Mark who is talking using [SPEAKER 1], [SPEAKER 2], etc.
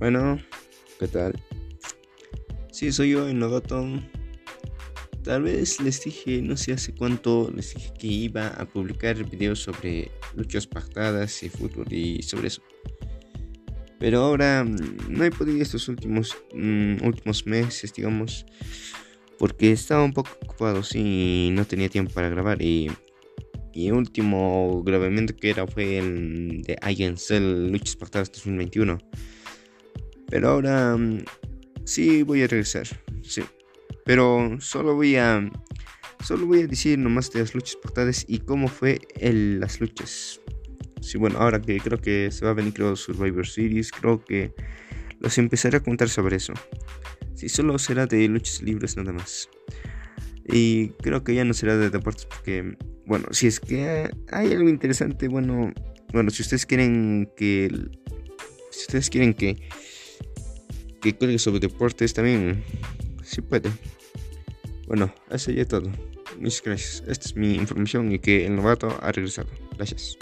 [SPEAKER 1] Bueno, ¿qué tal? Sí, soy yo, el novato. Tal vez les dije, no sé hace cuánto, les dije que iba a publicar videos sobre luchas pactadas y fútbol y sobre eso. Pero ahora mm, no he podido estos últimos, mm, últimos meses, digamos, porque estaba un poco ocupado, sí, no tenía tiempo para grabar y y último grabamiento que era fue el de Cell Luchas Pactadas 2021. Pero ahora mm, sí voy a regresar, sí. Pero solo voy a solo voy a decir nomás de las luchas pactadas y cómo fue el, las luchas. Sí, bueno, ahora que creo que se va a venir creo Survivor Series, creo que los empezaré a contar sobre eso. Sí, solo será de luchas libres nada más. Y creo que ya no será de deportes porque, bueno, si es que hay algo interesante, bueno, bueno, si ustedes quieren que, si ustedes quieren que, que cuelgue sobre deportes también, si puede. Bueno, eso ya todo. Muchas gracias. Esta es mi información y que el novato ha regresado. Gracias.